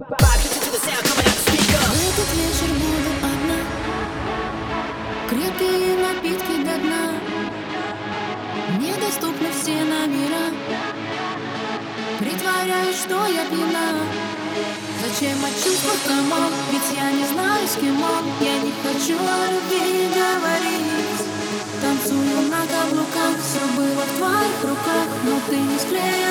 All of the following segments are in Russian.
Этот вечер буду одна. Крепкие напитки до дна. Недоступны все номера. Притворяюсь, что я пьяна. Зачем о чувствах комок? Ведь я не знаю, с кем он. Я не хочу о любви говорить. Танцую на каблуках. Все было в твоих руках Но ты не склеил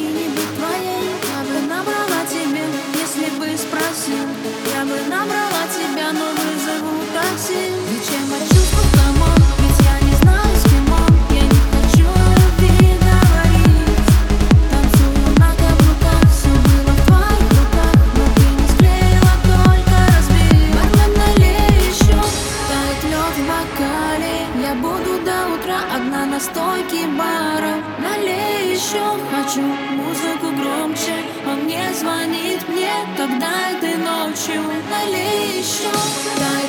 или быть твоей. до утра одна на стойке бара. Налей еще хочу музыку громче. Он не звонит мне, тогда этой ночью. Налей еще, дай